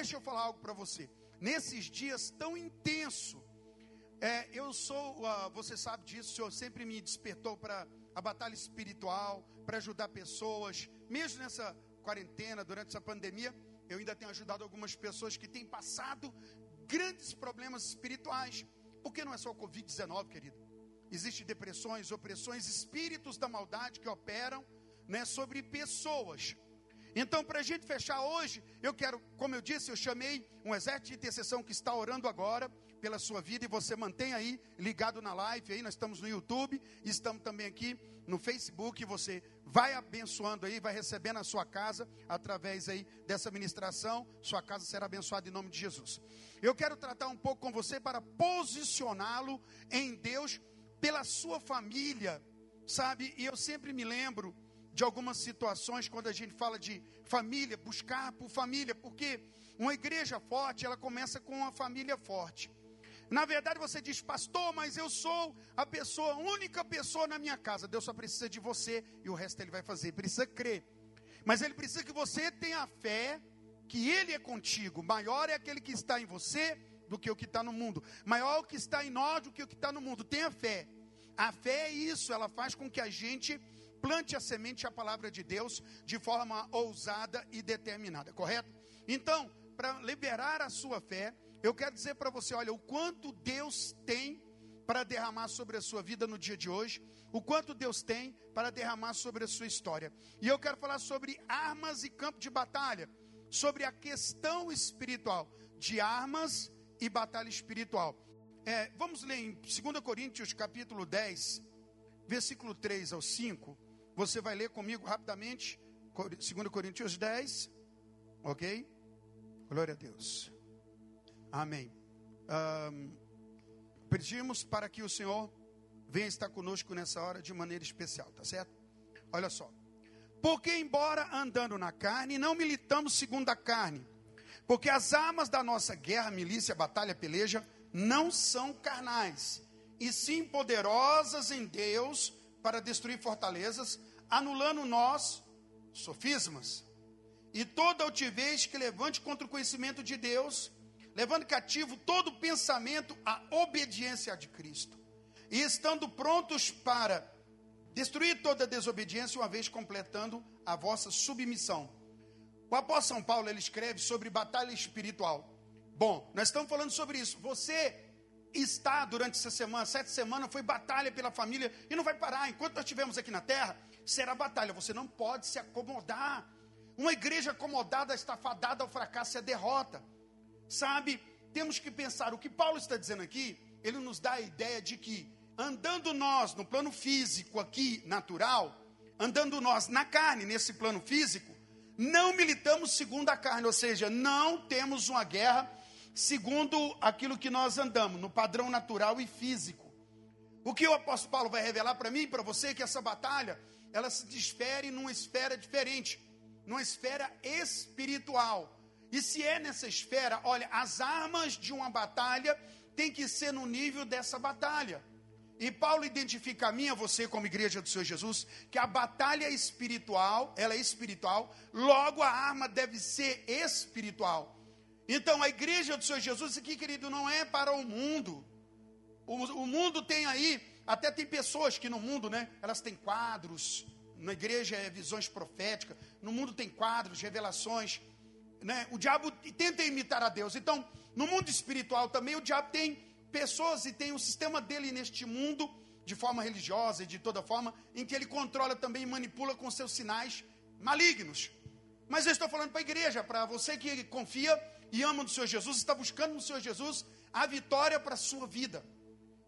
deixa eu falar algo para você. Nesses dias tão intenso, é, eu sou, uh, você sabe disso, o Senhor sempre me despertou para a batalha espiritual, para ajudar pessoas, mesmo nessa quarentena, durante essa pandemia, eu ainda tenho ajudado algumas pessoas que têm passado grandes problemas espirituais. Porque não é só o Covid-19, querido. Existem depressões, opressões, espíritos da maldade que operam né, sobre pessoas. Então, para a gente fechar hoje, eu quero, como eu disse, eu chamei um exército de intercessão que está orando agora pela sua vida e você mantém aí ligado na live aí, nós estamos no YouTube, estamos também aqui no Facebook, você vai abençoando aí, vai recebendo a sua casa através aí dessa ministração, sua casa será abençoada em nome de Jesus. Eu quero tratar um pouco com você para posicioná-lo em Deus pela sua família, sabe? E eu sempre me lembro de algumas situações quando a gente fala de família, buscar por família, porque uma igreja forte, ela começa com uma família forte. Na verdade, você diz, pastor, mas eu sou a pessoa, a única pessoa na minha casa. Deus só precisa de você e o resto ele vai fazer. Precisa crer. Mas ele precisa que você tenha fé que ele é contigo. Maior é aquele que está em você do que o que está no mundo. Maior é o que está em nós do que o que está no mundo. Tenha fé. A fé é isso, ela faz com que a gente plante a semente, a palavra de Deus, de forma ousada e determinada, correto? Então, para liberar a sua fé, eu quero dizer para você: olha, o quanto Deus tem para derramar sobre a sua vida no dia de hoje, o quanto Deus tem para derramar sobre a sua história. E eu quero falar sobre armas e campo de batalha, sobre a questão espiritual, de armas e batalha espiritual. É, vamos ler em 2 Coríntios capítulo 10, versículo 3 ao 5. Você vai ler comigo rapidamente, 2 Coríntios 10, ok? Glória a Deus. Amém. Um, pedimos para que o Senhor venha estar conosco nessa hora de maneira especial, tá certo? Olha só. Porque, embora andando na carne, não militamos segundo a carne. Porque as armas da nossa guerra, milícia, batalha, peleja, não são carnais, e sim poderosas em Deus para destruir fortalezas, anulando nós sofismas e toda altivez que levante contra o conhecimento de Deus levando cativo todo pensamento à obediência de Cristo, e estando prontos para destruir toda desobediência, uma vez completando a vossa submissão. O apóstolo São Paulo ele escreve sobre batalha espiritual. Bom, nós estamos falando sobre isso. Você está durante essa semana, sete semanas, foi batalha pela família e não vai parar. Enquanto nós estivermos aqui na terra, será batalha. Você não pode se acomodar. Uma igreja acomodada está fadada ao fracasso e à derrota. Sabe, temos que pensar, o que Paulo está dizendo aqui, ele nos dá a ideia de que, andando nós no plano físico aqui, natural, andando nós na carne, nesse plano físico, não militamos segundo a carne, ou seja, não temos uma guerra segundo aquilo que nós andamos, no padrão natural e físico. O que o apóstolo Paulo vai revelar para mim e para você é que essa batalha, ela se desfere numa esfera diferente, numa esfera espiritual. E se é nessa esfera, olha, as armas de uma batalha tem que ser no nível dessa batalha. E Paulo identifica a mim, a você, como igreja do Senhor Jesus, que a batalha espiritual, ela é espiritual, logo a arma deve ser espiritual. Então a igreja do Senhor Jesus, aqui, querido, não é para o mundo. O, o mundo tem aí, até tem pessoas que no mundo, né, elas têm quadros, na igreja é visões proféticas, no mundo tem quadros, revelações né, o diabo tenta imitar a Deus. Então, no mundo espiritual também, o diabo tem pessoas e tem o um sistema dele neste mundo, de forma religiosa e de toda forma, em que ele controla também e manipula com seus sinais malignos. Mas eu estou falando para a igreja, para você que confia e ama no Senhor Jesus, está buscando no Senhor Jesus a vitória para a sua vida.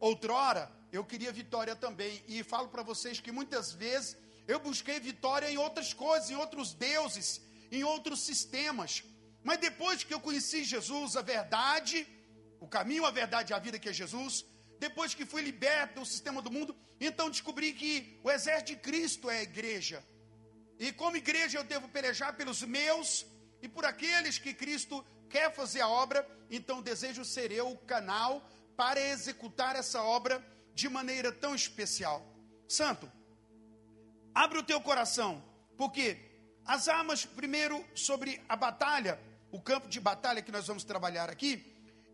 Outrora, eu queria vitória também, e falo para vocês que muitas vezes eu busquei vitória em outras coisas, em outros deuses, em outros sistemas. Mas depois que eu conheci Jesus, a verdade, o caminho, a verdade e a vida que é Jesus, depois que fui liberto do sistema do mundo, então descobri que o exército de Cristo é a igreja. E como igreja eu devo pelejar pelos meus e por aqueles que Cristo quer fazer a obra, então desejo ser eu o canal para executar essa obra de maneira tão especial. Santo, abre o teu coração, porque as armas, primeiro, sobre a batalha, o campo de batalha que nós vamos trabalhar aqui,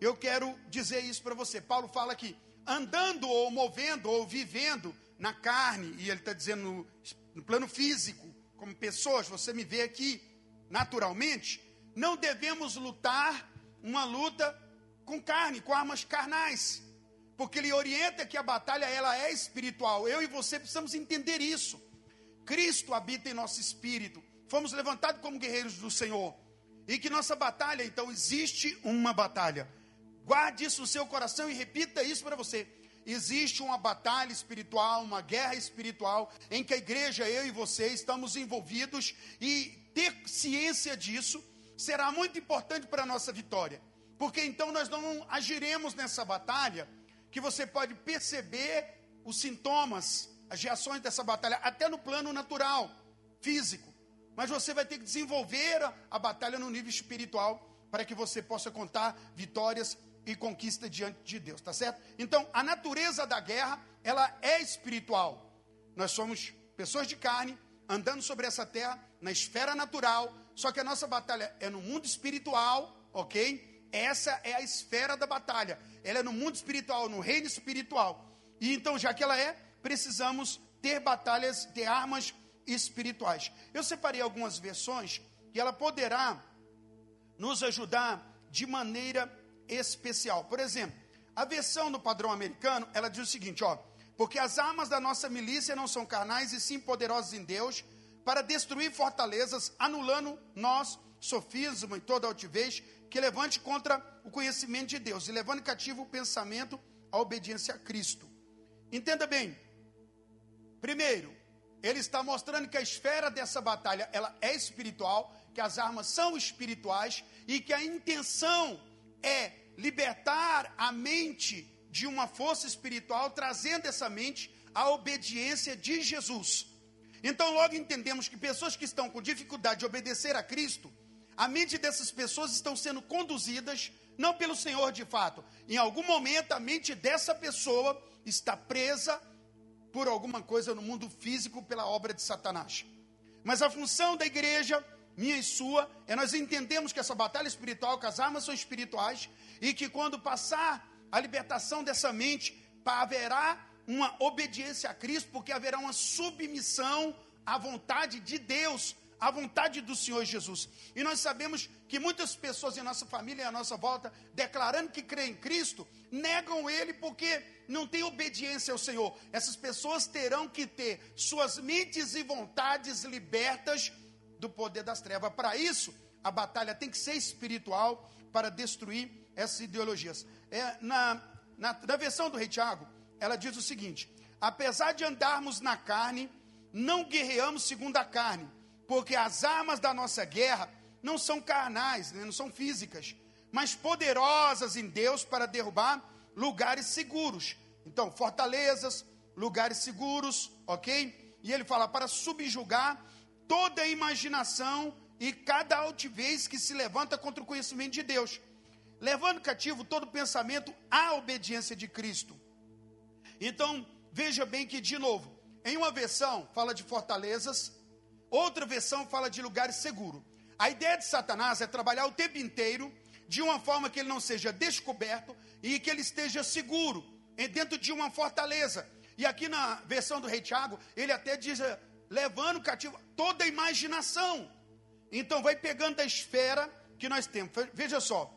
eu quero dizer isso para você. Paulo fala que andando ou movendo ou vivendo na carne, e ele está dizendo no, no plano físico, como pessoas, você me vê aqui naturalmente, não devemos lutar uma luta com carne, com armas carnais, porque ele orienta que a batalha ela é espiritual. Eu e você precisamos entender isso. Cristo habita em nosso espírito. Fomos levantados como guerreiros do Senhor. E que nossa batalha, então, existe uma batalha. Guarde isso no seu coração e repita isso para você. Existe uma batalha espiritual, uma guerra espiritual, em que a igreja, eu e você, estamos envolvidos e ter ciência disso será muito importante para a nossa vitória. Porque então nós não agiremos nessa batalha, que você pode perceber os sintomas, as reações dessa batalha, até no plano natural, físico. Mas você vai ter que desenvolver a, a batalha no nível espiritual para que você possa contar vitórias e conquista diante de Deus, tá certo? Então, a natureza da guerra, ela é espiritual. Nós somos pessoas de carne, andando sobre essa terra, na esfera natural, só que a nossa batalha é no mundo espiritual, ok? Essa é a esfera da batalha. Ela é no mundo espiritual, no reino espiritual. E então, já que ela é, precisamos ter batalhas, ter armas espirituais. Eu separei algumas versões que ela poderá nos ajudar de maneira especial. Por exemplo, a versão do padrão americano, ela diz o seguinte, ó: porque as armas da nossa milícia não são carnais e sim poderosas em Deus para destruir fortalezas, anulando nós, sofismo e toda altivez que levante contra o conhecimento de Deus e levando cativo o pensamento à obediência a Cristo. Entenda bem. Primeiro, ele está mostrando que a esfera dessa batalha ela é espiritual, que as armas são espirituais e que a intenção é libertar a mente de uma força espiritual, trazendo essa mente à obediência de Jesus. Então, logo entendemos que pessoas que estão com dificuldade de obedecer a Cristo, a mente dessas pessoas estão sendo conduzidas não pelo Senhor de fato. Em algum momento, a mente dessa pessoa está presa por alguma coisa no mundo físico pela obra de Satanás. Mas a função da igreja, minha e sua, é nós entendemos que essa batalha espiritual, que as armas são espirituais e que quando passar a libertação dessa mente, haverá uma obediência a Cristo, porque haverá uma submissão à vontade de Deus, à vontade do Senhor Jesus. E nós sabemos que muitas pessoas em nossa família e à nossa volta, declarando que creem em Cristo, negam Ele porque não têm obediência ao Senhor. Essas pessoas terão que ter suas mentes e vontades libertas do poder das trevas. Para isso, a batalha tem que ser espiritual para destruir essas ideologias. É, na, na, na versão do rei Tiago, ela diz o seguinte: apesar de andarmos na carne, não guerreamos segundo a carne, porque as armas da nossa guerra não são carnais, né, não são físicas, mas poderosas em Deus para derrubar lugares seguros. Então, fortalezas, lugares seguros, ok? E ele fala para subjugar toda a imaginação e cada altivez que se levanta contra o conhecimento de Deus levando cativo todo pensamento à obediência de Cristo. Então, veja bem que, de novo, em uma versão fala de fortalezas, outra versão fala de lugares seguros. A ideia de Satanás é trabalhar o tempo inteiro de uma forma que ele não seja descoberto e que ele esteja seguro dentro de uma fortaleza. E aqui na versão do rei Tiago, ele até diz, levando cativo toda a imaginação. Então vai pegando a esfera que nós temos. Veja só,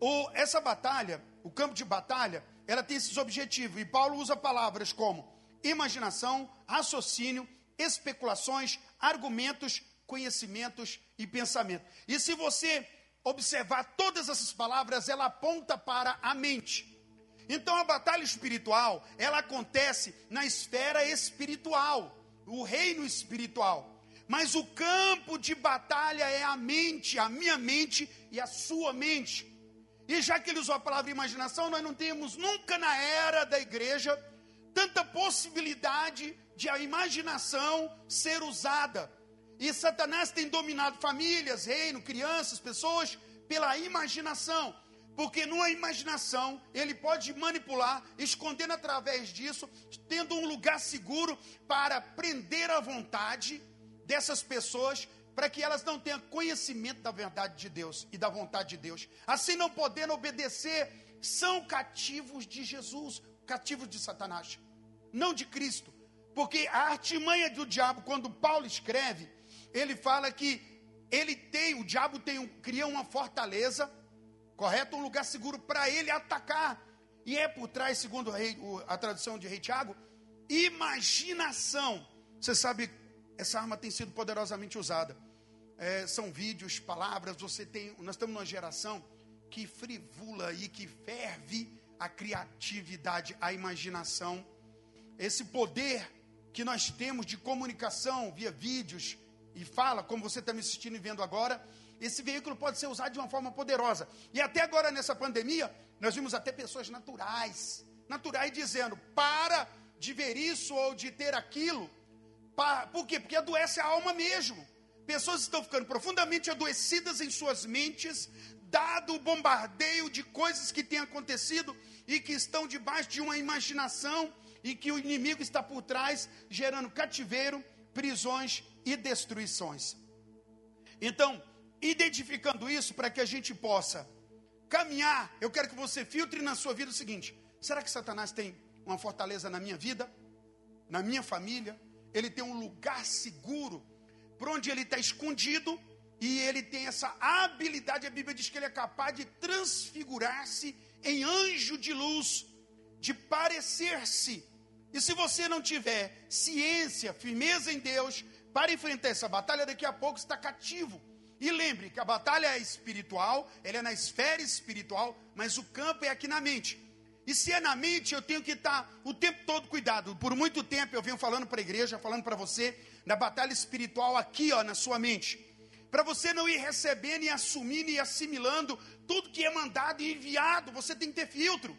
o, essa batalha, o campo de batalha, ela tem esses objetivos. E Paulo usa palavras como imaginação, raciocínio, especulações, argumentos, conhecimentos e pensamento. E se você observar todas essas palavras, ela aponta para a mente. Então a batalha espiritual, ela acontece na esfera espiritual, o reino espiritual. Mas o campo de batalha é a mente, a minha mente e a sua mente. E já que ele usou a palavra imaginação, nós não temos nunca na era da igreja tanta possibilidade de a imaginação ser usada. E Satanás tem dominado famílias, reino, crianças, pessoas pela imaginação. Porque numa imaginação ele pode manipular, escondendo através disso, tendo um lugar seguro para prender a vontade dessas pessoas para que elas não tenham conhecimento da verdade de Deus e da vontade de Deus. Assim não podendo obedecer, são cativos de Jesus, cativos de Satanás, não de Cristo. Porque a artimanha do diabo, quando Paulo escreve, ele fala que ele tem, o diabo tem um, cria uma fortaleza, correto? Um lugar seguro para ele atacar. E é por trás, segundo a tradução de Rei Tiago, imaginação. Você sabe, essa arma tem sido poderosamente usada é, são vídeos, palavras. Você tem, nós estamos numa geração que frivula e que ferve a criatividade, a imaginação, esse poder que nós temos de comunicação via vídeos e fala, como você está me assistindo e vendo agora, esse veículo pode ser usado de uma forma poderosa. E até agora nessa pandemia, nós vimos até pessoas naturais, naturais dizendo: para de ver isso ou de ter aquilo. Para, por quê? Porque adoece a alma mesmo. Pessoas estão ficando profundamente adoecidas em suas mentes, dado o bombardeio de coisas que têm acontecido e que estão debaixo de uma imaginação e que o inimigo está por trás, gerando cativeiro, prisões e destruições. Então, identificando isso para que a gente possa caminhar, eu quero que você filtre na sua vida o seguinte: será que Satanás tem uma fortaleza na minha vida, na minha família? Ele tem um lugar seguro por onde ele está escondido, e ele tem essa habilidade, a Bíblia diz que ele é capaz de transfigurar-se em anjo de luz, de parecer-se. E se você não tiver ciência, firmeza em Deus, para enfrentar essa batalha, daqui a pouco está cativo. E lembre que a batalha é espiritual, ela é na esfera espiritual, mas o campo é aqui na mente. E se é na mente, eu tenho que estar o tempo todo cuidado. Por muito tempo eu venho falando para a igreja, falando para você, na batalha espiritual aqui, ó, na sua mente. Para você não ir recebendo e assumindo e assimilando tudo que é mandado e enviado, você tem que ter filtro.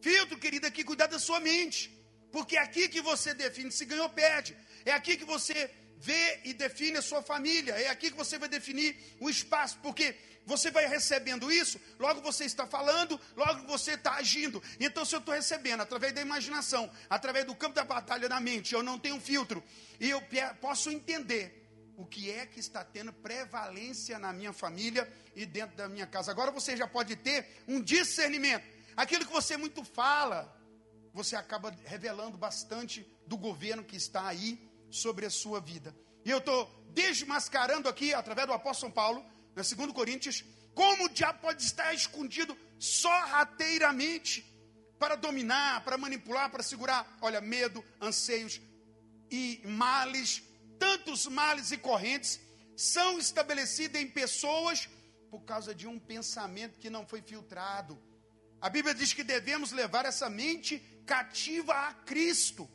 Filtro, querida, aqui cuidar da sua mente. Porque é aqui que você define se ganhou ou perde. É aqui que você vê e define a sua família. É aqui que você vai definir o espaço. Porque você vai recebendo isso, logo você está falando, logo você está agindo. Então, se eu estou recebendo através da imaginação, através do campo da batalha da mente, eu não tenho filtro, e eu posso entender o que é que está tendo prevalência na minha família e dentro da minha casa. Agora você já pode ter um discernimento. Aquilo que você muito fala, você acaba revelando bastante do governo que está aí sobre a sua vida. E eu estou desmascarando aqui, através do apóstolo Paulo, na 2 Coríntios, como o diabo pode estar escondido sorrateiramente para dominar, para manipular, para segurar, olha, medo, anseios e males, tantos males e correntes são estabelecidos em pessoas por causa de um pensamento que não foi filtrado. A Bíblia diz que devemos levar essa mente cativa a Cristo.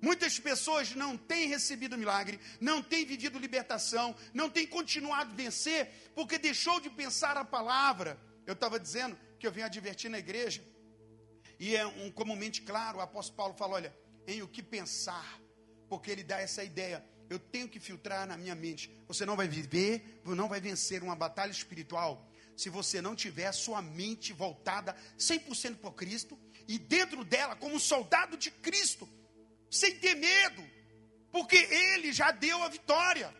Muitas pessoas não têm recebido milagre, não têm vivido libertação, não têm continuado a vencer, porque deixou de pensar a palavra. Eu estava dizendo que eu venho advertir na igreja, e é um comumente claro, o apóstolo Paulo fala: olha, em o que pensar, porque ele dá essa ideia. Eu tenho que filtrar na minha mente. Você não vai viver, não vai vencer uma batalha espiritual se você não tiver sua mente voltada 100% para Cristo e dentro dela como soldado de Cristo sem ter medo, porque ele já deu a vitória.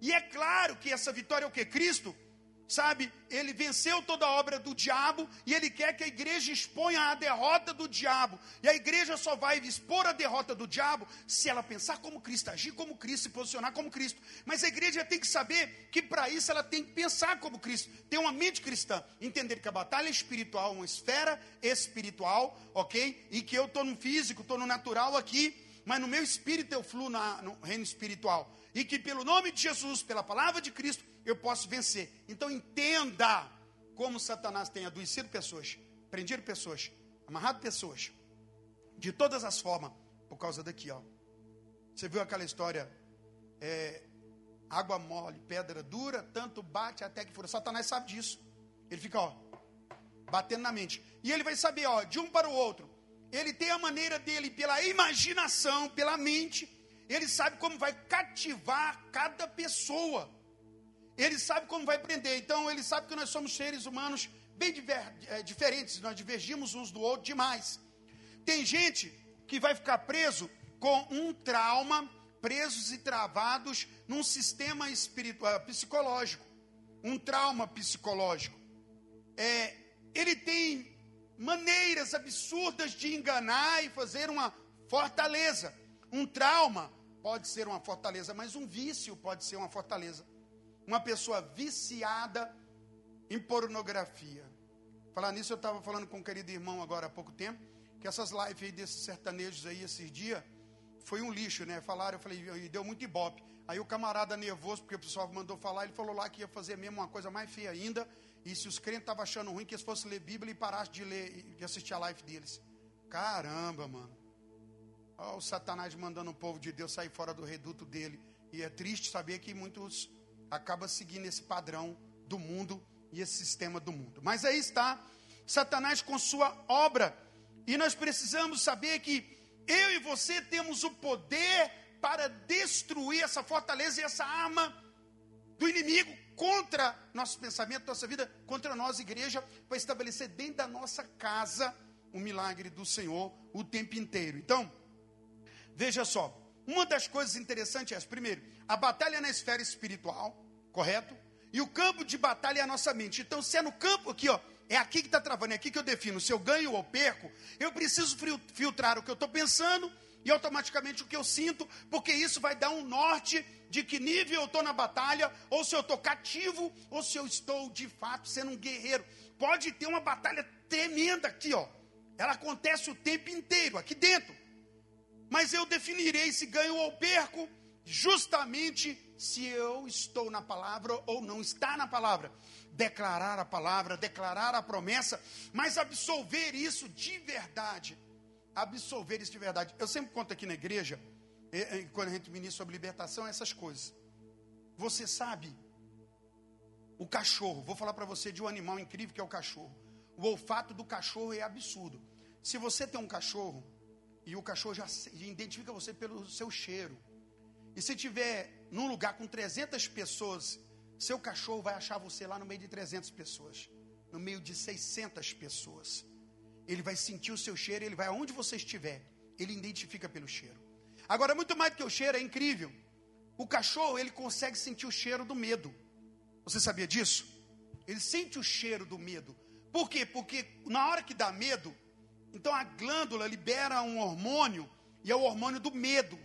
E é claro que essa vitória é o que? Cristo, sabe? Ele venceu toda a obra do diabo e ele quer que a igreja exponha a derrota do diabo. E a igreja só vai expor a derrota do diabo se ela pensar como Cristo, agir como Cristo, se posicionar como Cristo. Mas a igreja tem que saber que para isso ela tem que pensar como Cristo, ter uma mente cristã, entender que a batalha é espiritual, uma esfera espiritual, ok? E que eu estou no físico, estou no natural aqui, mas no meu espírito eu fluo na, no reino espiritual. E que pelo nome de Jesus, pela palavra de Cristo, eu posso vencer. Então entenda como Satanás tem adoecido pessoas, prendido pessoas, amarrado pessoas, de todas as formas, por causa daqui, ó. Você viu aquela história? É, água mole, pedra dura, tanto bate até que fura. Satanás sabe disso. Ele fica, ó, batendo na mente. E ele vai saber, ó, de um para o outro. Ele tem a maneira dele, pela imaginação, pela mente, ele sabe como vai cativar cada pessoa. Ele sabe como vai prender. Então, ele sabe que nós somos seres humanos bem diver, é, diferentes, nós divergimos uns do outro demais. Tem gente que vai ficar preso com um trauma presos e travados num sistema espiritual, psicológico, um trauma psicológico. É, ele tem maneiras absurdas de enganar e fazer uma fortaleza. Um trauma pode ser uma fortaleza, mas um vício pode ser uma fortaleza. Uma pessoa viciada em pornografia. Falar nisso, eu estava falando com um querido irmão agora há pouco tempo, que essas lives aí desses sertanejos aí esses dias foi um lixo, né? Falaram, eu falei, e deu muito ibope. Aí o camarada nervoso, porque o pessoal mandou falar, ele falou lá que ia fazer mesmo uma coisa mais feia ainda. E se os crentes estavam achando ruim que eles fossem ler Bíblia e parassem de ler, de assistir a live deles. Caramba, mano. Olha o Satanás mandando o povo de Deus sair fora do reduto dele. E é triste saber que muitos acabam seguindo esse padrão do mundo e esse sistema do mundo. Mas aí está Satanás com sua obra. E nós precisamos saber que eu e você temos o poder para destruir essa fortaleza e essa arma do inimigo contra nosso pensamento, nossa vida, contra nós, igreja, para estabelecer dentro da nossa casa o milagre do Senhor o tempo inteiro. Então, veja só, uma das coisas interessantes é, primeiro, a batalha é na esfera espiritual, correto? E o campo de batalha é a nossa mente. Então, se é no campo aqui, ó, é aqui que está travando, é aqui que eu defino se eu ganho ou perco. Eu preciso filtrar o que eu estou pensando e automaticamente o que eu sinto, porque isso vai dar um norte de que nível eu estou na batalha, ou se eu estou cativo, ou se eu estou de fato sendo um guerreiro. Pode ter uma batalha tremenda aqui, ó. Ela acontece o tempo inteiro, aqui dentro. Mas eu definirei se ganho ou perco, justamente se eu estou na palavra ou não está na palavra declarar a palavra, declarar a promessa, mas absolver isso de verdade. Absolver isso de verdade. Eu sempre conto aqui na igreja, quando a gente ministra sobre libertação, essas coisas. Você sabe, o cachorro, vou falar para você de um animal incrível que é o cachorro. O olfato do cachorro é absurdo. Se você tem um cachorro, e o cachorro já identifica você pelo seu cheiro, e se tiver num lugar com 300 pessoas seu cachorro vai achar você lá no meio de 300 pessoas, no meio de 600 pessoas. Ele vai sentir o seu cheiro, ele vai aonde você estiver, ele identifica pelo cheiro. Agora, muito mais do que o cheiro, é incrível. O cachorro, ele consegue sentir o cheiro do medo. Você sabia disso? Ele sente o cheiro do medo. Por quê? Porque na hora que dá medo, então a glândula libera um hormônio, e é o hormônio do medo.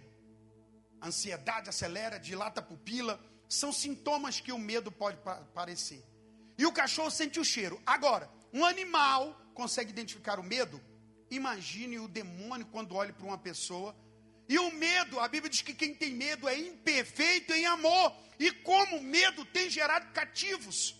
Ansiedade acelera, dilata a pupila, são sintomas que o medo pode parecer. E o cachorro sente o cheiro. Agora, um animal consegue identificar o medo? Imagine o demônio quando olha para uma pessoa. E o medo, a Bíblia diz que quem tem medo é imperfeito em amor. E como o medo tem gerado cativos,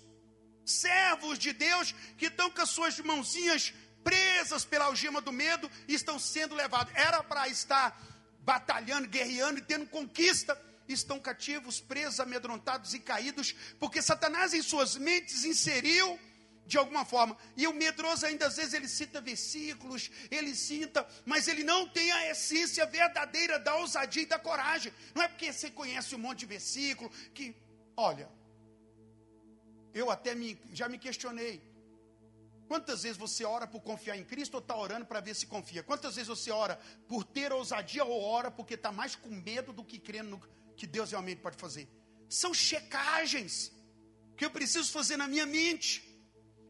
servos de Deus que estão com as suas mãozinhas presas pela algema do medo e estão sendo levados. Era para estar batalhando, guerreando e tendo conquista estão cativos, presos, amedrontados e caídos, porque Satanás em suas mentes inseriu de alguma forma. E o medroso ainda às vezes ele cita versículos, ele cita, mas ele não tem a essência verdadeira da ousadia e da coragem. Não é porque você conhece um monte de versículo que, olha, eu até me, já me questionei. Quantas vezes você ora por confiar em Cristo ou está orando para ver se confia? Quantas vezes você ora por ter ousadia ou ora porque está mais com medo do que crendo no, que Deus realmente pode fazer. São checagens que eu preciso fazer na minha mente.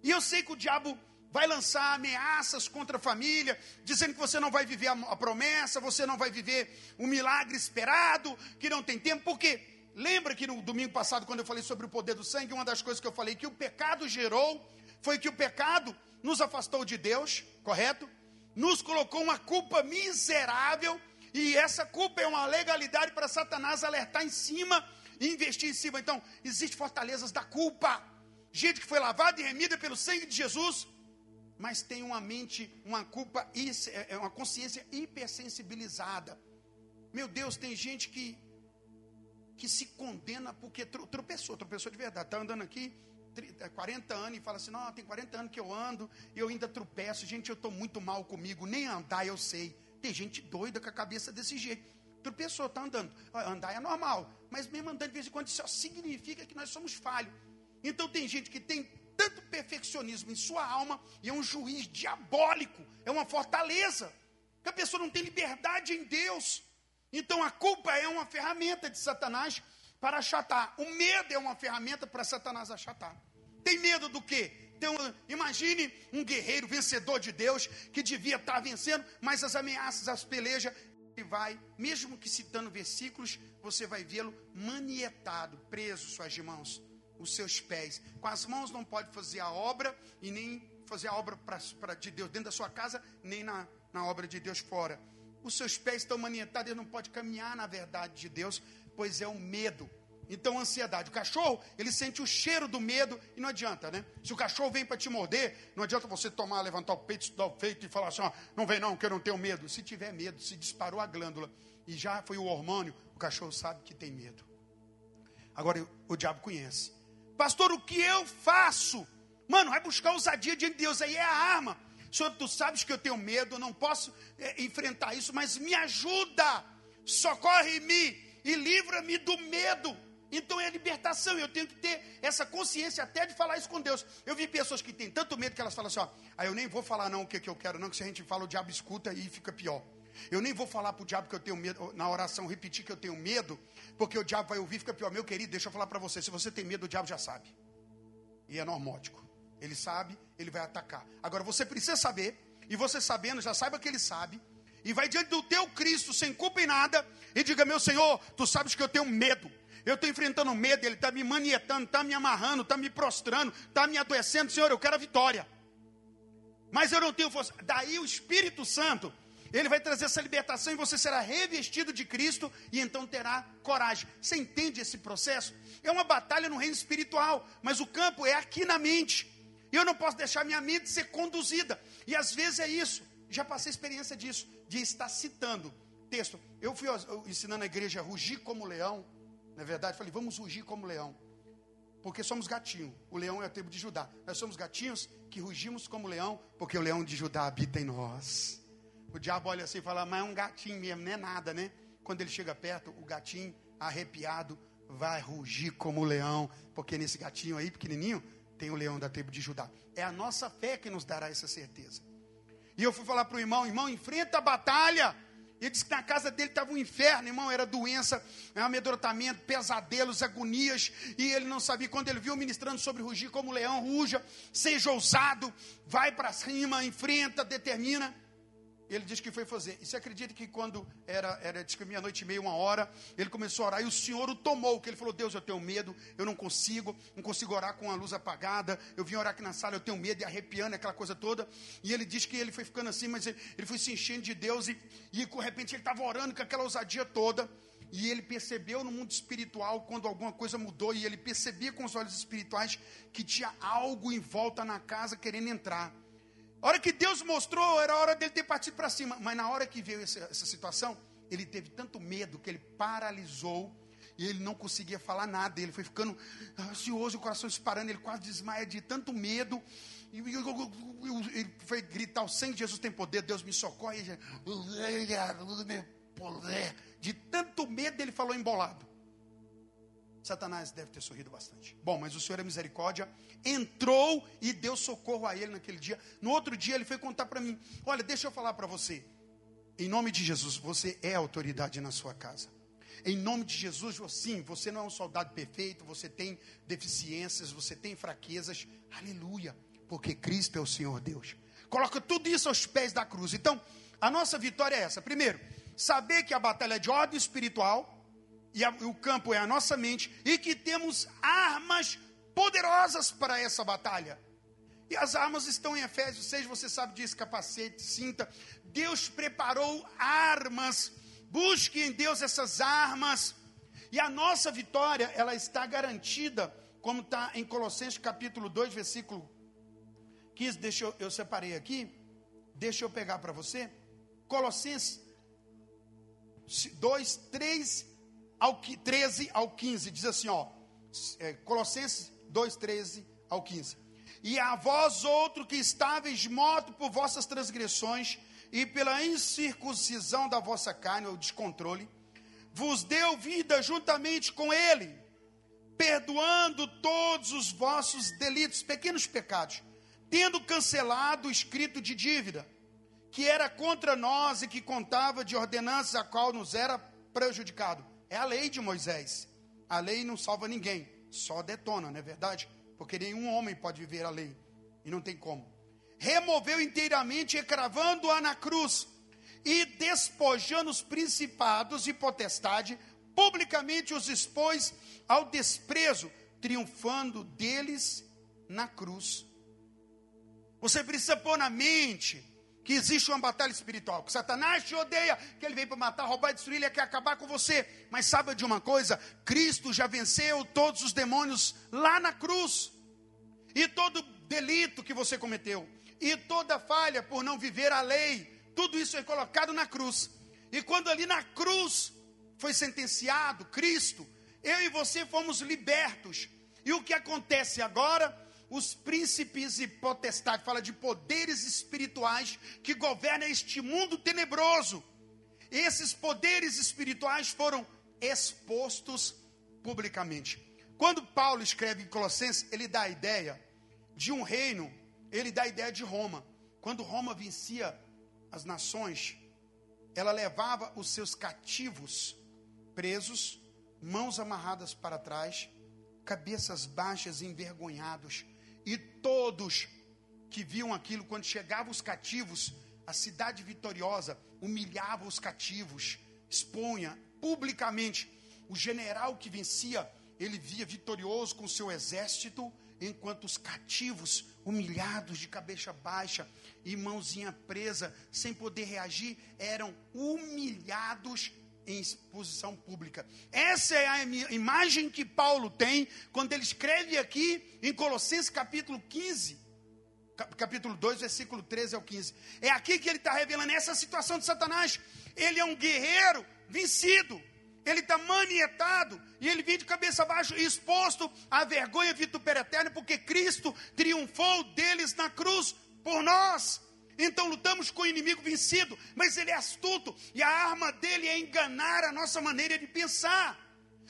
E eu sei que o diabo vai lançar ameaças contra a família, dizendo que você não vai viver a, promessa, você não vai viver o milagre esperado, que não tem tempo, porque lembra que no domingo passado, quando eu falei sobre o poder do sangue, uma das coisas que eu falei que o pecado gerou foi que o pecado nos afastou de Deus, correto? Nos colocou uma culpa miserável e essa culpa é uma legalidade para Satanás alertar em cima e investir em cima. Então, existem fortalezas da culpa. Gente que foi lavada e remida pelo sangue de Jesus, mas tem uma mente, uma culpa, é, é uma consciência hipersensibilizada. Meu Deus, tem gente que que se condena porque tropeçou, tropeçou de verdade. Está andando aqui 40 anos e fala assim: Não, tem 40 anos que eu ando e eu ainda tropeço. Gente, eu estou muito mal comigo, nem andar eu sei. Tem gente doida com a cabeça desse jeito. Tropeçou, está andando. Andar é normal, mas mesmo andando de vez em quando, isso significa que nós somos falhos. Então tem gente que tem tanto perfeccionismo em sua alma e é um juiz diabólico, é uma fortaleza. Que a pessoa não tem liberdade em Deus. Então a culpa é uma ferramenta de Satanás para achatar. O medo é uma ferramenta para Satanás achatar. Tem medo do quê? Então, imagine um guerreiro vencedor de Deus que devia estar vencendo, mas as ameaças, as pelejas, ele vai, mesmo que citando versículos, você vai vê-lo manietado, preso suas mãos, os seus pés. Com as mãos não pode fazer a obra e nem fazer a obra pra, pra, de Deus dentro da sua casa, nem na, na obra de Deus fora. Os seus pés estão manietados, ele não pode caminhar na verdade de Deus, pois é o medo. Então, ansiedade. O cachorro, ele sente o cheiro do medo e não adianta, né? Se o cachorro vem para te morder, não adianta você tomar, levantar o peito, estudar o peito e falar assim: ó, não vem não, que eu não tenho medo. Se tiver medo, se disparou a glândula e já foi o hormônio, o cachorro sabe que tem medo. Agora, o diabo conhece. Pastor, o que eu faço? Mano, vai buscar ousadia diante de Deus, aí é a arma. Senhor, tu sabes que eu tenho medo, não posso é, enfrentar isso, mas me ajuda, socorre-me e livra-me do medo. Então é libertação, eu tenho que ter essa consciência até de falar isso com Deus. Eu vi pessoas que têm tanto medo que elas falam assim: ó, aí eu nem vou falar não o que, que eu quero, não, que se a gente fala, o diabo escuta e fica pior. Eu nem vou falar para o diabo que eu tenho medo, na oração, repetir que eu tenho medo, porque o diabo vai ouvir e fica pior. Meu querido, deixa eu falar para você: se você tem medo, o diabo já sabe. E é normótico. Ele sabe, ele vai atacar. Agora você precisa saber, e você sabendo, já saiba que ele sabe, e vai diante do teu Cristo sem culpa em nada, e diga: Meu Senhor, tu sabes que eu tenho medo. Eu estou enfrentando medo, ele está me manietando, está me amarrando, está me prostrando, está me adoecendo. Senhor, eu quero a vitória. Mas eu não tenho força. Daí o Espírito Santo, ele vai trazer essa libertação e você será revestido de Cristo e então terá coragem. Você entende esse processo? É uma batalha no reino espiritual, mas o campo é aqui na mente. E eu não posso deixar minha mente ser conduzida. E às vezes é isso. Já passei experiência disso, de estar citando texto. Eu fui ensinando a igreja a rugir como leão. Na é verdade, falei, vamos rugir como leão. Porque somos gatinho. O leão é a tribo de Judá. Nós somos gatinhos que rugimos como leão, porque o leão de Judá habita em nós. O diabo olha assim e fala, mas é um gatinho mesmo, não é nada, né? Quando ele chega perto, o gatinho, arrepiado, vai rugir como leão, porque nesse gatinho aí, pequenininho, tem o leão da tribo de Judá. É a nossa fé que nos dará essa certeza. E eu fui falar para o irmão, irmão, enfrenta a batalha. Ele disse que na casa dele estava um inferno, irmão, era doença, amedrontamento, pesadelos, agonias, e ele não sabia. Quando ele viu ministrando sobre rugir como leão, ruja, seja ousado, vai para cima, enfrenta, determina ele diz que foi fazer. E você acredita que quando era, era diz que meia-noite e meia, uma hora, ele começou a orar e o Senhor o tomou, que ele falou, Deus, eu tenho medo, eu não consigo, não consigo orar com a luz apagada, eu vim orar aqui na sala, eu tenho medo, e arrepiando, aquela coisa toda. E ele diz que ele foi ficando assim, mas ele, ele foi se enchendo de Deus e, e de repente ele estava orando com aquela ousadia toda. E ele percebeu no mundo espiritual, quando alguma coisa mudou, e ele percebia com os olhos espirituais que tinha algo em volta na casa querendo entrar. A hora que Deus mostrou, era a hora dele ter partido para cima. Mas na hora que veio essa, essa situação, ele teve tanto medo que ele paralisou e ele não conseguia falar nada. Ele foi ficando ansioso, o coração disparando, ele quase desmaia de tanto medo. E ele foi gritar: O sangue de Jesus tem poder, Deus me socorre. De tanto medo, ele falou embolado. Satanás deve ter sorrido bastante. Bom, mas o Senhor é misericórdia, entrou e deu socorro a ele naquele dia. No outro dia ele foi contar para mim: Olha, deixa eu falar para você. Em nome de Jesus, você é autoridade na sua casa. Em nome de Jesus, sim, você não é um soldado perfeito, você tem deficiências, você tem fraquezas. Aleluia, porque Cristo é o Senhor Deus. Coloca tudo isso aos pés da cruz. Então, a nossa vitória é essa. Primeiro, saber que a batalha é de ordem espiritual e a, o campo é a nossa mente, e que temos armas poderosas para essa batalha. E as armas estão em Efésios 6, você sabe disso, capacete, cinta. Deus preparou armas. Busque em Deus essas armas. E a nossa vitória, ela está garantida, como está em Colossenses capítulo 2, versículo 15. Deixa eu, eu separei aqui. Deixa eu pegar para você. Colossenses 2, 3 ao 13 ao 15, diz assim, ó, é, Colossenses 2, 13 ao 15. E a vós outro que estáveis mortos por vossas transgressões e pela incircuncisão da vossa carne, ou descontrole, vos deu vida juntamente com ele, perdoando todos os vossos delitos, pequenos pecados, tendo cancelado o escrito de dívida, que era contra nós e que contava de ordenanças a qual nos era prejudicado? É a lei de Moisés. A lei não salva ninguém, só detona, não é verdade? Porque nenhum homem pode viver a lei, e não tem como. Removeu inteiramente, encravando-a na cruz, e despojando os principados e potestade, publicamente os expôs ao desprezo, triunfando deles na cruz. Você precisa pôr na mente que existe uma batalha espiritual, que Satanás te odeia, que ele veio para matar, roubar, destruir, ele quer acabar com você. Mas sabe de uma coisa? Cristo já venceu todos os demônios lá na cruz. E todo delito que você cometeu, e toda falha por não viver a lei, tudo isso é colocado na cruz. E quando ali na cruz foi sentenciado Cristo, eu e você fomos libertos. E o que acontece agora? Os príncipes e potestades, fala de poderes espirituais que governam este mundo tenebroso. Esses poderes espirituais foram expostos publicamente. Quando Paulo escreve em Colossenses, ele dá a ideia de um reino, ele dá a ideia de Roma. Quando Roma vencia as nações, ela levava os seus cativos presos, mãos amarradas para trás, cabeças baixas envergonhados, e todos que viam aquilo, quando chegavam os cativos, a cidade vitoriosa humilhava os cativos, expunha publicamente. O general que vencia, ele via vitorioso com seu exército, enquanto os cativos, humilhados de cabeça baixa e mãozinha presa, sem poder reagir, eram humilhados em exposição pública. Essa é a imagem que Paulo tem quando ele escreve aqui em Colossenses capítulo 15, capítulo 2, versículo 13 ao 15. É aqui que ele está revelando essa situação de Satanás. Ele é um guerreiro vencido. Ele está manietado e ele vem de cabeça baixa, exposto à vergonha vitupério eterna, porque Cristo triunfou deles na cruz por nós. Então lutamos com o inimigo vencido, mas ele é astuto e a arma dele é enganar a nossa maneira de pensar.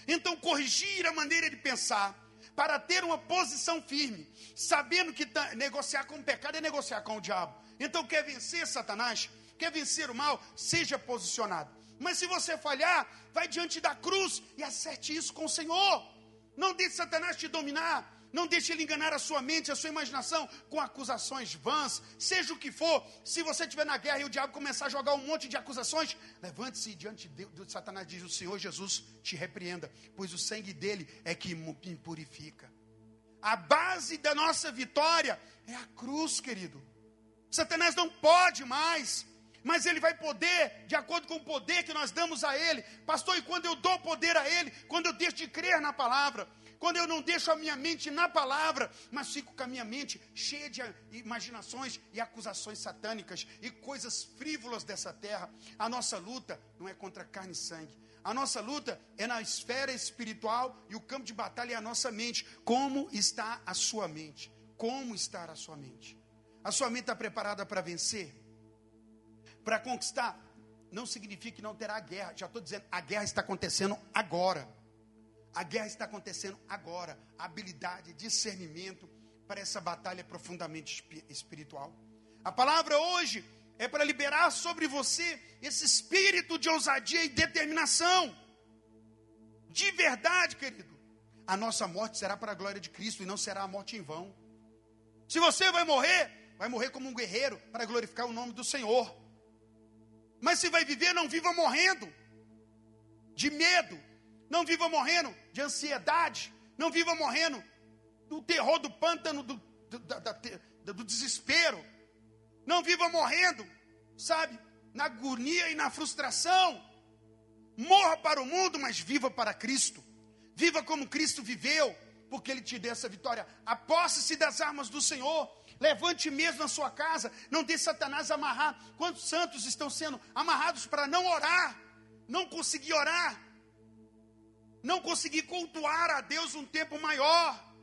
Então corrigir a maneira de pensar para ter uma posição firme, sabendo que tá, negociar com o pecado é negociar com o diabo. Então quer vencer Satanás, quer vencer o mal, seja posicionado. Mas se você falhar, vai diante da cruz e acerte isso com o Senhor. Não deixe Satanás te dominar. Não deixe ele enganar a sua mente, a sua imaginação com acusações vãs, seja o que for. Se você estiver na guerra e o diabo começar a jogar um monte de acusações, levante-se diante de, de Satanás diz: O Senhor Jesus te repreenda, pois o sangue dele é que me purifica. A base da nossa vitória é a cruz, querido. Satanás não pode mais mas ele vai poder de acordo com o poder que nós damos a ele. Pastor, e quando eu dou poder a ele, quando eu deixo de crer na palavra, quando eu não deixo a minha mente na palavra, mas fico com a minha mente cheia de imaginações e acusações satânicas e coisas frívolas dessa terra, a nossa luta não é contra carne e sangue. A nossa luta é na esfera espiritual e o campo de batalha é a nossa mente. Como está a sua mente? Como está a sua mente? A sua mente está preparada para vencer? Para conquistar? Não significa que não terá guerra. Já estou dizendo, a guerra está acontecendo agora. A guerra está acontecendo agora. Habilidade, discernimento para essa batalha profundamente espiritual. A palavra hoje é para liberar sobre você esse espírito de ousadia e determinação. De verdade, querido. A nossa morte será para a glória de Cristo e não será a morte em vão. Se você vai morrer, vai morrer como um guerreiro para glorificar o nome do Senhor. Mas se vai viver, não viva morrendo de medo, não viva morrendo de ansiedade. Não viva morrendo do terror do pântano, do, do, do, do desespero. Não viva morrendo, sabe, na agonia e na frustração. Morra para o mundo, mas viva para Cristo. Viva como Cristo viveu, porque Ele te deu essa vitória. Aposte-se das armas do Senhor. Levante mesmo na sua casa. Não deixe Satanás amarrar. Quantos santos estão sendo amarrados para não orar? Não conseguir orar não conseguir cultuar a Deus um tempo maior,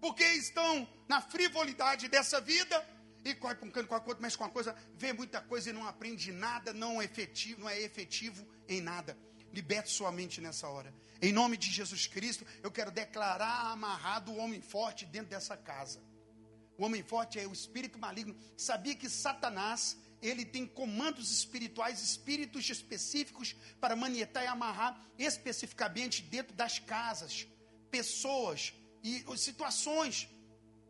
porque estão na frivolidade dessa vida e corre para um canto, com a outra, mexe com uma coisa, vê muita coisa e não aprende nada, não é efetivo, não é efetivo em nada. Liberte sua mente nessa hora. Em nome de Jesus Cristo, eu quero declarar amarrado o homem forte dentro dessa casa. O homem forte é o espírito maligno. Sabia que Satanás ele tem comandos espirituais, espíritos específicos para manietar e amarrar especificamente dentro das casas, pessoas e situações.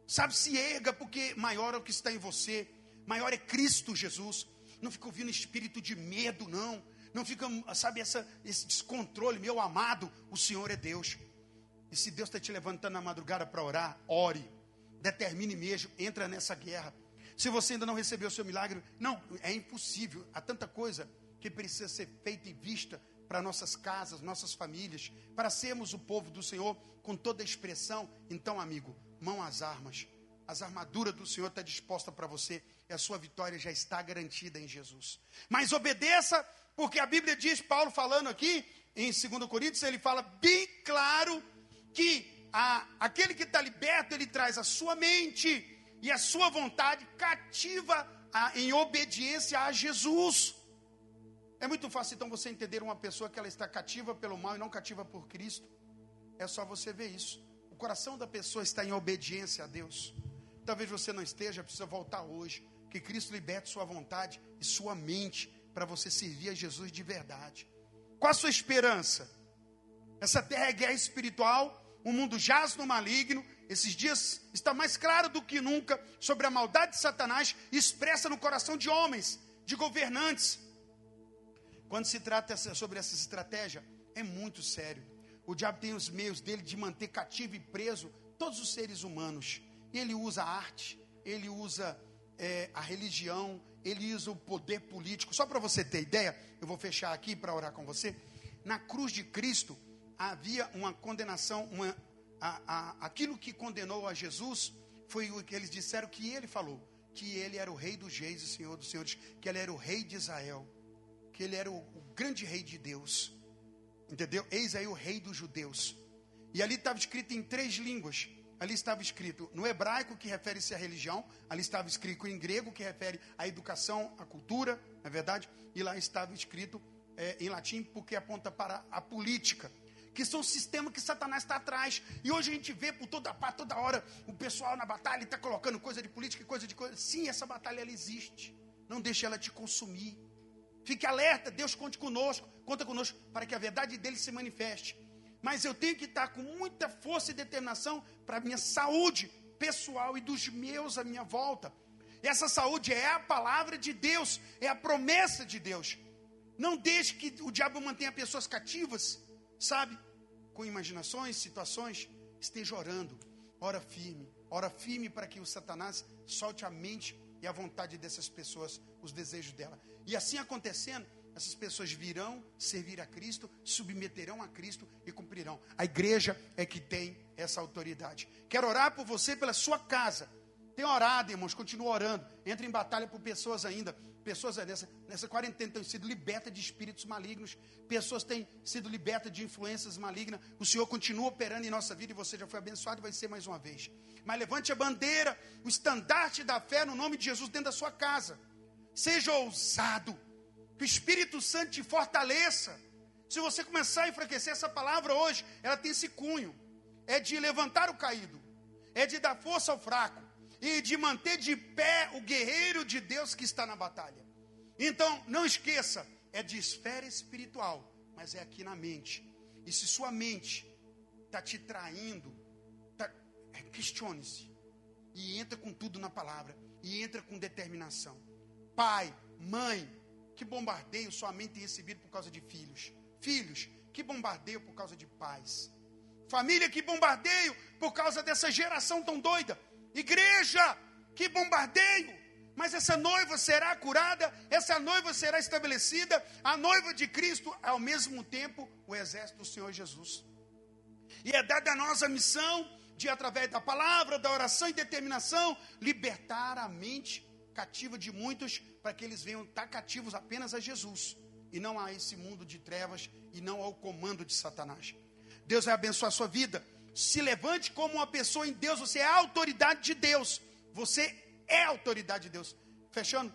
Sabe, se erga, porque maior é o que está em você, maior é Cristo Jesus. Não fica ouvindo espírito de medo, não. Não fica, sabe, essa, esse descontrole, meu amado, o Senhor é Deus. E se Deus está te levantando na madrugada para orar, ore. Determine mesmo, entra nessa guerra. Se você ainda não recebeu o seu milagre, não, é impossível. Há tanta coisa que precisa ser feita e vista para nossas casas, nossas famílias, para sermos o povo do Senhor com toda a expressão. Então, amigo, mão às armas. As armaduras do Senhor está disposta para você e a sua vitória já está garantida em Jesus. Mas obedeça, porque a Bíblia diz, Paulo falando aqui em 2 Coríntios, ele fala bem claro que a, aquele que está liberto, ele traz a sua mente e a sua vontade cativa a, em obediência a Jesus. É muito fácil então você entender uma pessoa que ela está cativa pelo mal e não cativa por Cristo. É só você ver isso. O coração da pessoa está em obediência a Deus. Talvez você não esteja, precisa voltar hoje. Que Cristo liberte sua vontade e sua mente para você servir a Jesus de verdade. Qual a sua esperança? Essa terra é guerra espiritual, o mundo jaz no maligno, esses dias está mais claro do que nunca sobre a maldade de Satanás expressa no coração de homens, de governantes. Quando se trata sobre essa estratégia, é muito sério. O diabo tem os meios dele de manter cativo e preso todos os seres humanos. Ele usa a arte, ele usa é, a religião, ele usa o poder político. Só para você ter ideia, eu vou fechar aqui para orar com você. Na cruz de Cristo havia uma condenação, uma a, a, aquilo que condenou a Jesus foi o que eles disseram que ele falou, que ele era o rei dos reis e senhor dos senhores, que ele era o rei de Israel, que ele era o, o grande rei de Deus. Entendeu? Eis aí o rei dos judeus. E ali estava escrito em três línguas. Ali estava escrito no hebraico, que refere-se à religião. Ali estava escrito em grego, que refere à educação, à cultura, não é verdade? E lá estava escrito é, em latim, porque aponta para a política que são sistemas que Satanás está atrás. E hoje a gente vê por toda parte, toda hora, o pessoal na batalha está colocando coisa de política coisa de coisa. Sim, essa batalha ela existe. Não deixe ela te consumir. Fique alerta, Deus conte conosco, conta conosco, para que a verdade dele se manifeste. Mas eu tenho que estar com muita força e determinação para a minha saúde pessoal e dos meus à minha volta. Essa saúde é a palavra de Deus, é a promessa de Deus. Não deixe que o diabo mantenha pessoas cativas sabe, com imaginações, situações, esteja orando, ora firme, ora firme para que o Satanás solte a mente e a vontade dessas pessoas, os desejos dela. E assim acontecendo, essas pessoas virão servir a Cristo, submeterão a Cristo e cumprirão. A igreja é que tem essa autoridade. Quero orar por você, pela sua casa. Tem orado, irmãos, continua orando. Entra em batalha por pessoas ainda Pessoas nessa, nessa quarentena têm sido libertas de espíritos malignos. Pessoas têm sido libertas de influências malignas. O Senhor continua operando em nossa vida e você já foi abençoado e vai ser mais uma vez. Mas levante a bandeira, o estandarte da fé no nome de Jesus dentro da sua casa. Seja ousado. Que o Espírito Santo te fortaleça. Se você começar a enfraquecer essa palavra hoje, ela tem esse cunho. É de levantar o caído. É de dar força ao fraco e de manter de pé o guerreiro de Deus que está na batalha. Então, não esqueça, é de esfera espiritual, mas é aqui na mente. E se sua mente está te traindo, tá, é, questione-se. E entra com tudo na palavra. E entra com determinação. Pai, mãe, que bombardeio sua mente tem recebido por causa de filhos. Filhos, que bombardeio por causa de pais. Família, que bombardeio por causa dessa geração tão doida. Igreja, que bombardeio! Mas essa noiva será curada, essa noiva será estabelecida, a noiva de Cristo, ao mesmo tempo, o exército do Senhor Jesus. E é dada a nós a missão de, através da palavra, da oração e determinação, libertar a mente cativa de muitos, para que eles venham estar cativos apenas a Jesus, e não a esse mundo de trevas, e não ao comando de Satanás. Deus vai abençoar a sua vida se levante como uma pessoa em Deus, você é a autoridade de Deus. Você é a autoridade de Deus. Fechando,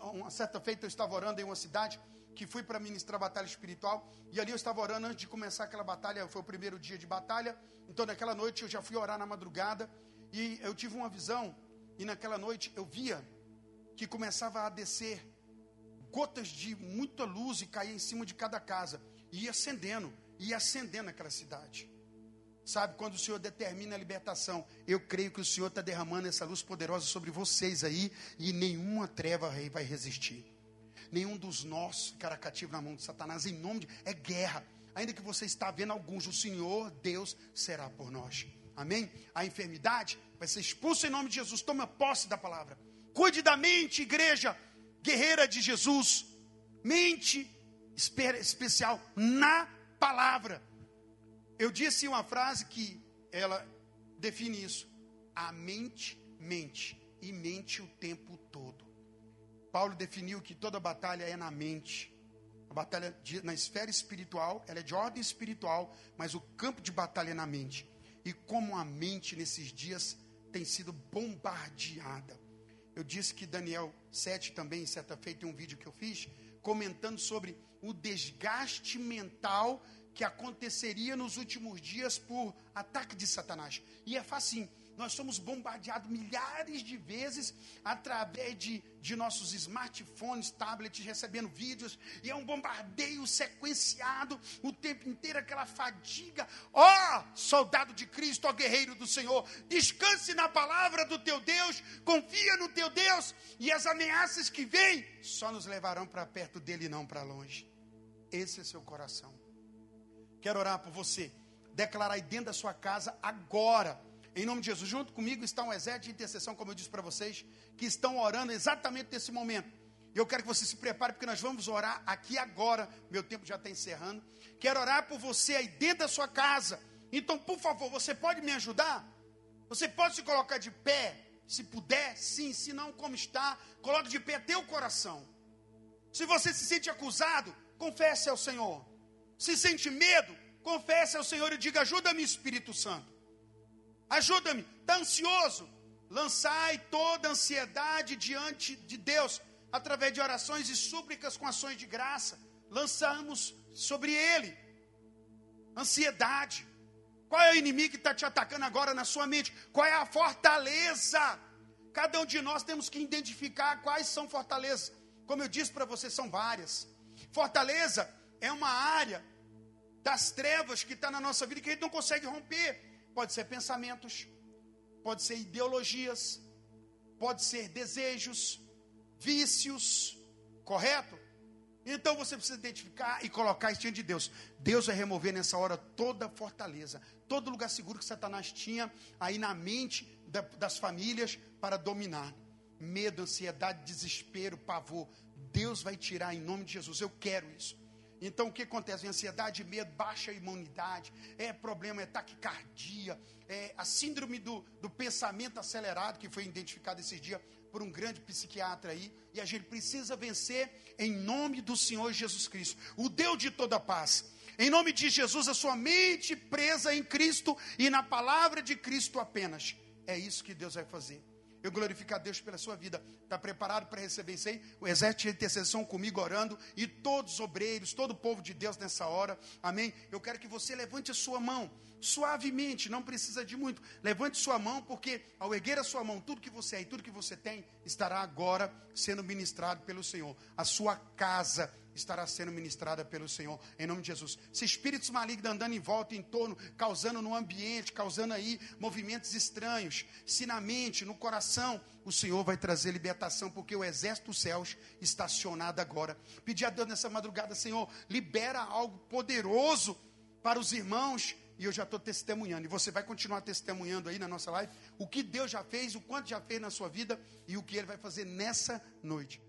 uma certa feita eu estava orando em uma cidade que fui para ministrar batalha espiritual, e ali eu estava orando antes de começar aquela batalha, foi o primeiro dia de batalha. Então naquela noite eu já fui orar na madrugada e eu tive uma visão, e naquela noite eu via que começava a descer gotas de muita luz e caía em cima de cada casa. E ia acendendo, ia acendendo aquela cidade. Sabe, quando o Senhor determina a libertação, eu creio que o Senhor está derramando essa luz poderosa sobre vocês aí, e nenhuma treva vai resistir. Nenhum dos nossos ficará cativo na mão de Satanás, em nome de. É guerra. Ainda que você está vendo alguns, o Senhor, Deus, será por nós. Amém? A enfermidade vai ser expulsa em nome de Jesus. Toma posse da palavra. Cuide da mente, igreja guerreira de Jesus. Mente especial na palavra. Eu disse uma frase que ela define isso. A mente mente e mente o tempo todo. Paulo definiu que toda batalha é na mente. A batalha de, na esfera espiritual, ela é de ordem espiritual, mas o campo de batalha é na mente. E como a mente nesses dias tem sido bombardeada. Eu disse que Daniel 7 também, certa feita, tem um vídeo que eu fiz, comentando sobre o desgaste mental que aconteceria nos últimos dias por ataque de Satanás. E é facinho. Nós somos bombardeados milhares de vezes através de, de nossos smartphones, tablets, recebendo vídeos, e é um bombardeio sequenciado o tempo inteiro, aquela fadiga. Ó, oh, soldado de Cristo, ó, oh, guerreiro do Senhor, descanse na palavra do teu Deus, confia no teu Deus, e as ameaças que vêm só nos levarão para perto dele e não para longe. Esse é seu coração. Quero orar por você. Declarar aí dentro da sua casa agora. Em nome de Jesus, junto comigo está um exército de intercessão, como eu disse para vocês, que estão orando exatamente nesse momento. E eu quero que você se prepare, porque nós vamos orar aqui agora. Meu tempo já está encerrando. Quero orar por você aí dentro da sua casa. Então, por favor, você pode me ajudar? Você pode se colocar de pé? Se puder, sim. Se não, como está, coloque de pé teu coração. Se você se sente acusado, confesse ao Senhor. Se sente medo, confesse ao Senhor e diga: Ajuda-me, Espírito Santo. Ajuda-me. Está ansioso? Lançai toda ansiedade diante de Deus, através de orações e súplicas com ações de graça. Lançamos sobre Ele. Ansiedade. Qual é o inimigo que está te atacando agora na sua mente? Qual é a fortaleza? Cada um de nós temos que identificar quais são fortalezas. Como eu disse para você, são várias. Fortaleza é uma área das trevas que está na nossa vida que a gente não consegue romper. Pode ser pensamentos, pode ser ideologias, pode ser desejos, vícios, correto? Então você precisa identificar e colocar isso diante de Deus. Deus vai remover nessa hora toda fortaleza, todo lugar seguro que Satanás tinha aí na mente da, das famílias para dominar. Medo, ansiedade, desespero, pavor. Deus vai tirar em nome de Jesus. Eu quero isso. Então o que acontece? Ansiedade, medo, baixa imunidade, é problema, é taquicardia, é a síndrome do, do pensamento acelerado, que foi identificado esses dias por um grande psiquiatra aí, e a gente precisa vencer em nome do Senhor Jesus Cristo, o Deus de toda paz. Em nome de Jesus, a sua mente presa em Cristo e na palavra de Cristo apenas. É isso que Deus vai fazer. Eu glorifico a Deus pela sua vida. Está preparado para receber isso aí? O exército de intercessão comigo orando e todos os obreiros, todo o povo de Deus nessa hora. Amém? Eu quero que você levante a sua mão suavemente, não precisa de muito. Levante sua mão, porque ao erguer a sua mão, tudo que você é e tudo que você tem estará agora sendo ministrado pelo Senhor. A sua casa estará sendo ministrada pelo Senhor, em nome de Jesus. Se espíritos malignos andando em volta, em torno, causando no ambiente, causando aí movimentos estranhos, se na mente, no coração, o Senhor vai trazer libertação, porque o exército dos céus está acionado agora. Pedir a Deus nessa madrugada, Senhor, libera algo poderoso para os irmãos e eu já estou testemunhando, e você vai continuar testemunhando aí na nossa live, o que Deus já fez, o quanto já fez na sua vida e o que Ele vai fazer nessa noite.